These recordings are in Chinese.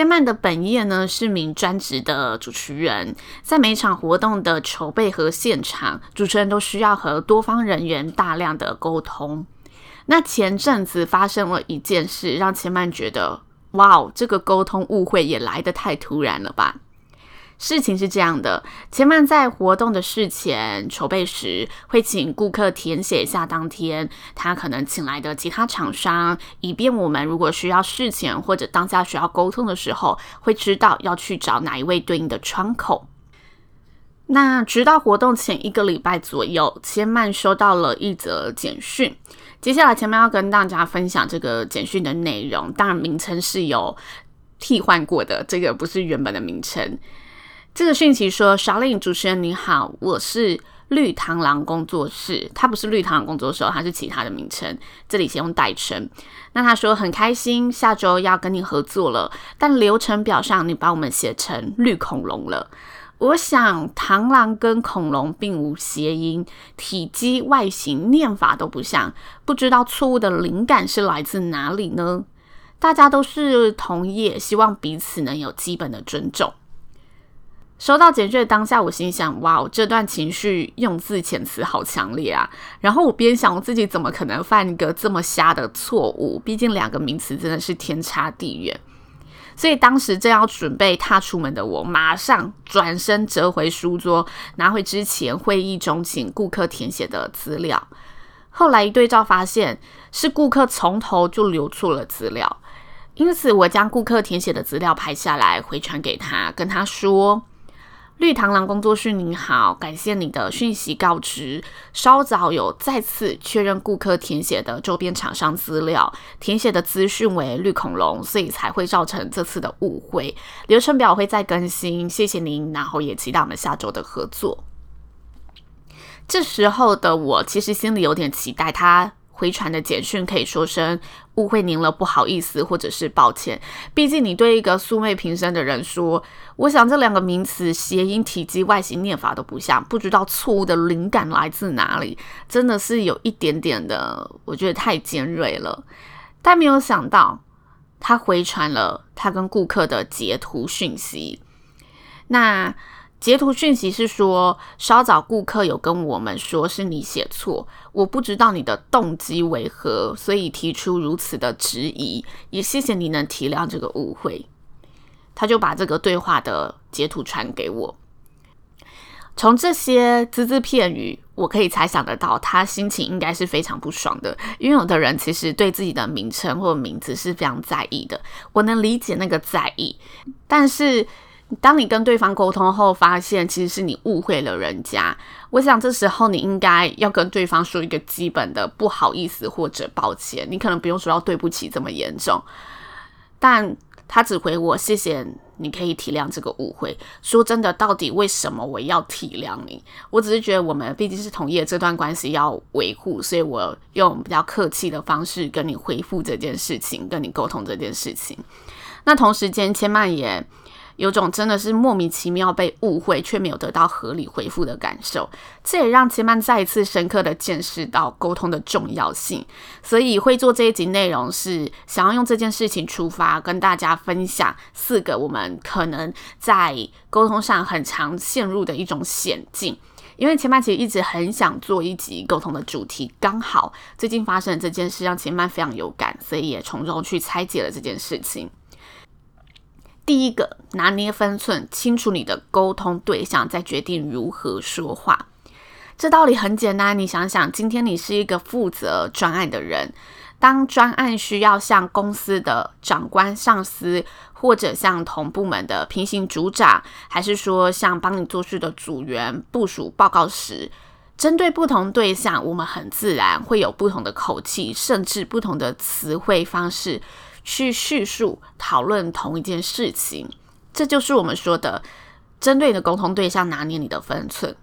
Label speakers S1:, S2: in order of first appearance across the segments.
S1: 千曼的本业呢，是名专职的主持人，在每场活动的筹备和现场，主持人都需要和多方人员大量的沟通。那前阵子发生了一件事，让千曼觉得，哇哦，这个沟通误会也来得太突然了吧。事情是这样的，千曼在活动的事前筹备时，会请顾客填写一下当天他可能请来的其他厂商，以便我们如果需要事前或者当下需要沟通的时候，会知道要去找哪一位对应的窗口。那直到活动前一个礼拜左右，千曼收到了一则简讯，接下来千嫚要跟大家分享这个简讯的内容，当然名称是有替换过的，这个不是原本的名称。这个讯息说：“Charlene 主持人你好，我是绿螳螂工作室，他不是绿螳螂工作室，他是其他的名称，这里先用代称。那他说很开心，下周要跟你合作了，但流程表上你把我们写成绿恐龙了。我想螳螂跟恐龙并无谐音，体积、外形、念法都不像，不知道错误的灵感是来自哪里呢？大家都是同业，希望彼此能有基本的尊重。”收到简讯的当下，我心想：哇，这段情绪用字遣词好强烈啊！然后我边想，我自己怎么可能犯一个这么瞎的错误？毕竟两个名词真的是天差地远。所以当时正要准备踏出门的我，马上转身折回书桌，拿回之前会议中请顾客填写的资料。后来一对照，发现是顾客从头就留错了资料，因此我将顾客填写的资料拍下来回传给他，跟他说。绿螳螂工作室，您好，感谢你的讯息告知。稍早有再次确认顾客填写的周边厂商资料，填写的资讯为绿恐龙，所以才会造成这次的误会。流程表会再更新，谢谢您，然后也期待我们下周的合作。这时候的我其实心里有点期待他。回传的简讯可以说声误会您了，不好意思，或者是抱歉。毕竟你对一个素昧平生的人说，我想这两个名词谐音、体积、外形、念法都不像，不知道错误的灵感来自哪里，真的是有一点点的，我觉得太尖锐了。但没有想到，他回传了他跟顾客的截图讯息。那。截图讯息是说，稍早顾客有跟我们说是你写错，我不知道你的动机为何，所以提出如此的质疑，也谢谢你能体谅这个误会。他就把这个对话的截图传给我。从这些只字片语，我可以猜想得到，他心情应该是非常不爽的，因为有的人其实对自己的名称或名字是非常在意的，我能理解那个在意，但是。当你跟对方沟通后，发现其实是你误会了人家，我想这时候你应该要跟对方说一个基本的不好意思或者抱歉。你可能不用说到对不起这么严重，但他只回我谢谢，你可以体谅这个误会。说真的，到底为什么我要体谅你？我只是觉得我们毕竟是同业，这段关系要维护，所以我用比较客气的方式跟你回复这件事情，跟你沟通这件事情。那同时间，千嫚也。有种真的是莫名其妙被误会却没有得到合理回复的感受，这也让千曼再一次深刻的见识到沟通的重要性。所以会做这一集内容是想要用这件事情出发，跟大家分享四个我们可能在沟通上很常陷入的一种险境。因为千曼其实一直很想做一集沟通的主题，刚好最近发生的这件事让千曼非常有感，所以也从中去拆解了这件事情。第一个，拿捏分寸，清楚你的沟通对象，再决定如何说话。这道理很简单，你想想，今天你是一个负责专案的人，当专案需要向公司的长官、上司，或者向同部门的平行组长，还是说向帮你做事的组员部署报告时，针对不同对象，我们很自然会有不同的口气，甚至不同的词汇方式去叙述讨论同一件事情。这就是我们说的，针对你的沟通对象拿捏你的分寸。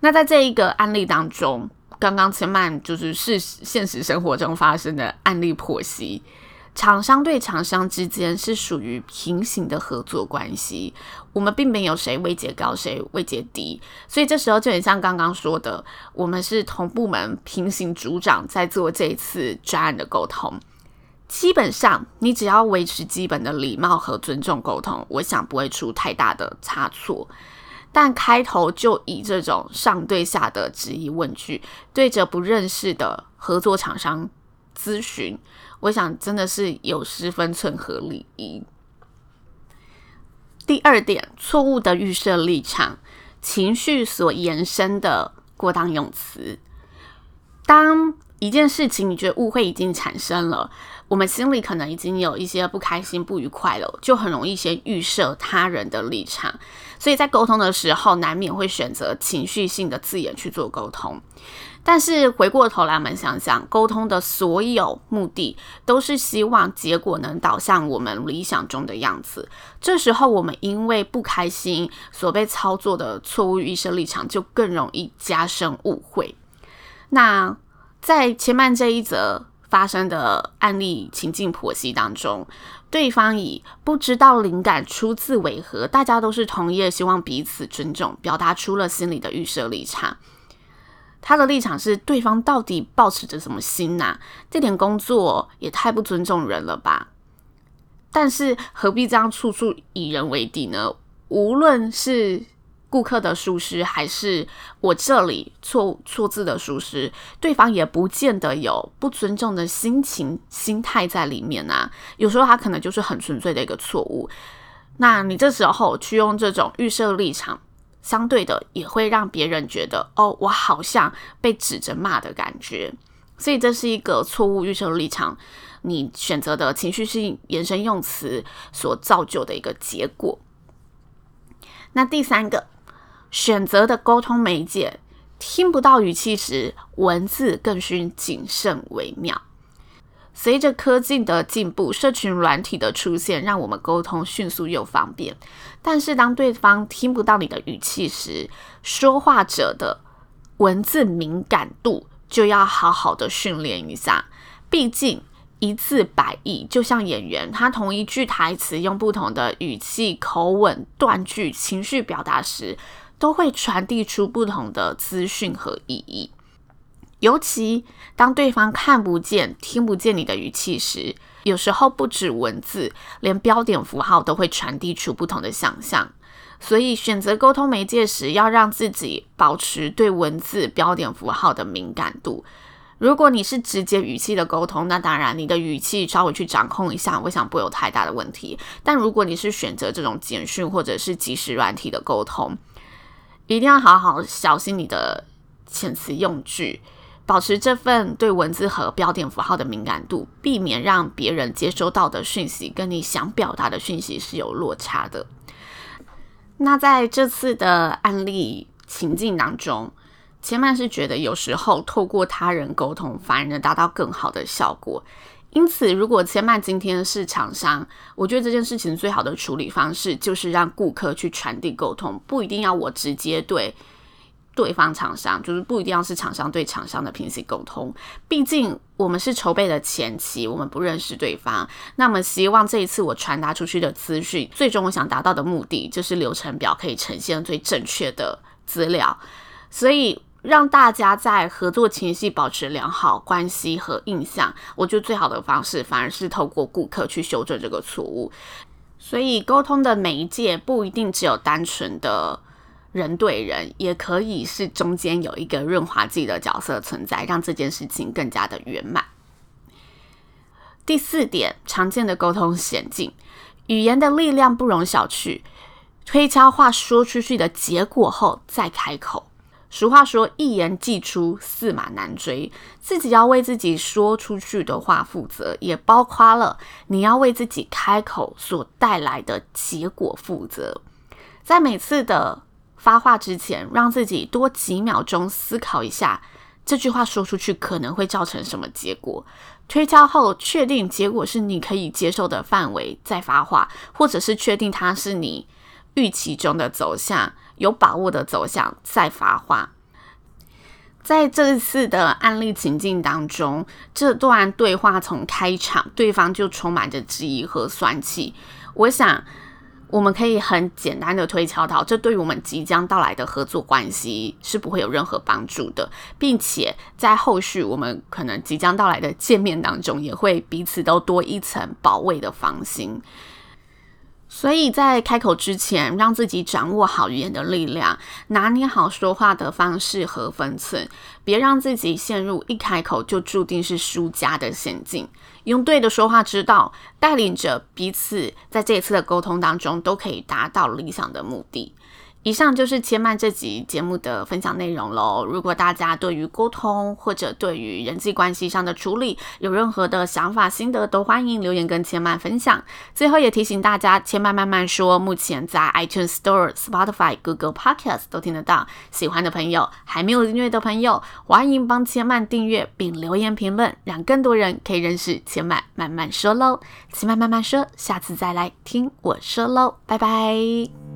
S1: 那在这一个案例当中，刚刚千曼就是是现实生活中发生的案例剖析，厂商对厂商之间是属于平行的合作关系，我们并没有谁位阶高谁位阶低，所以这时候就很像刚刚说的，我们是同部门平行组长在做这一次专案的沟通。基本上，你只要维持基本的礼貌和尊重沟通，我想不会出太大的差错。但开头就以这种上对下的质疑问句，对着不认识的合作厂商咨询，我想真的是有失分寸和礼仪。第二点，错误的预设立场，情绪所延伸的过当用词。当一件事情你觉得误会已经产生了，我们心里可能已经有一些不开心、不愉快了，就很容易先预设他人的立场。所以在沟通的时候，难免会选择情绪性的字眼去做沟通。但是回过头来，我们想想，沟通的所有目的都是希望结果能导向我们理想中的样子。这时候，我们因为不开心所被操作的错误预设立场，就更容易加深误会。那在前面这一则发生的案例情境剖析当中。对方以不知道灵感出自为何，大家都是同业，希望彼此尊重，表达出了心里的预设立场。他的立场是：对方到底抱持着什么心呐、啊？这点工作也太不尊重人了吧？但是何必这样处处以人为敌呢？无论是。顾客的疏失，还是我这里错错字的疏失，对方也不见得有不尊重的心情、心态在里面啊。有时候他可能就是很纯粹的一个错误。那你这时候去用这种预设立场，相对的也会让别人觉得，哦，我好像被指着骂的感觉。所以这是一个错误预设立场，你选择的情绪性延伸用词所造就的一个结果。那第三个。选择的沟通媒介，听不到语气时，文字更需谨慎为妙。随着科技的进步，社群软体的出现，让我们沟通迅速又方便。但是，当对方听不到你的语气时，说话者的文字敏感度就要好好的训练一下。毕竟，一字百意，就像演员，他同一句台词用不同的语气、口吻、断句、情绪表达时，都会传递出不同的资讯和意义，尤其当对方看不见、听不见你的语气时，有时候不止文字，连标点符号都会传递出不同的想象。所以，选择沟通媒介时，要让自己保持对文字、标点符号的敏感度。如果你是直接语气的沟通，那当然你的语气稍微去掌控一下，我想不会有太大的问题。但如果你是选择这种简讯或者是即时软体的沟通，一定要好好小心你的遣词用句，保持这份对文字和标点符号的敏感度，避免让别人接收到的讯息跟你想表达的讯息是有落差的。那在这次的案例情境当中，千曼是觉得有时候透过他人沟通，反而能达到更好的效果。因此，如果千曼今天是厂商，我觉得这件事情最好的处理方式就是让顾客去传递沟通，不一定要我直接对对方厂商，就是不一定要是厂商对厂商的平行沟通。毕竟我们是筹备的前期，我们不认识对方。那么，希望这一次我传达出去的资讯，最终我想达到的目的，就是流程表可以呈现最正确的资料。所以。让大家在合作前夕保持良好关系和印象，我觉得最好的方式反而是透过顾客去修正这个错误。所以，沟通的媒介不一定只有单纯的人对人，也可以是中间有一个润滑剂的角色存在，让这件事情更加的圆满。第四点，常见的沟通险境，语言的力量不容小觑。推敲话说出去的结果后再开口。俗话说：“一言既出，驷马难追。”自己要为自己说出去的话负责，也包括了你要为自己开口所带来的结果负责。在每次的发话之前，让自己多几秒钟思考一下，这句话说出去可能会造成什么结果。推敲后，确定结果是你可以接受的范围再发话，或者是确定它是你预期中的走向。有把握的走向再发话。在这次的案例情境当中，这段对话从开场，对方就充满着质疑和酸气。我想，我们可以很简单的推敲到，这对于我们即将到来的合作关系是不会有任何帮助的，并且在后续我们可能即将到来的见面当中，也会彼此都多一层保卫的防心。所以在开口之前，让自己掌握好语言的力量，拿捏好说话的方式和分寸，别让自己陷入一开口就注定是输家的陷阱。用对的说话之道，带领着彼此在这一次的沟通当中，都可以达到理想的目的。以上就是千嫚这集节目的分享内容喽。如果大家对于沟通或者对于人际关系上的处理有任何的想法心得，都欢迎留言跟千嫚分享。最后也提醒大家，千嫚慢慢说，目前在 iTunes Store、Spotify、Google Podcast 都听得到。喜欢的朋友，还没有订阅的朋友，欢迎帮千嫚订阅并留言评论，让更多人可以认识千嫚慢慢说喽。千嫚慢慢说，下次再来听我说喽，拜拜。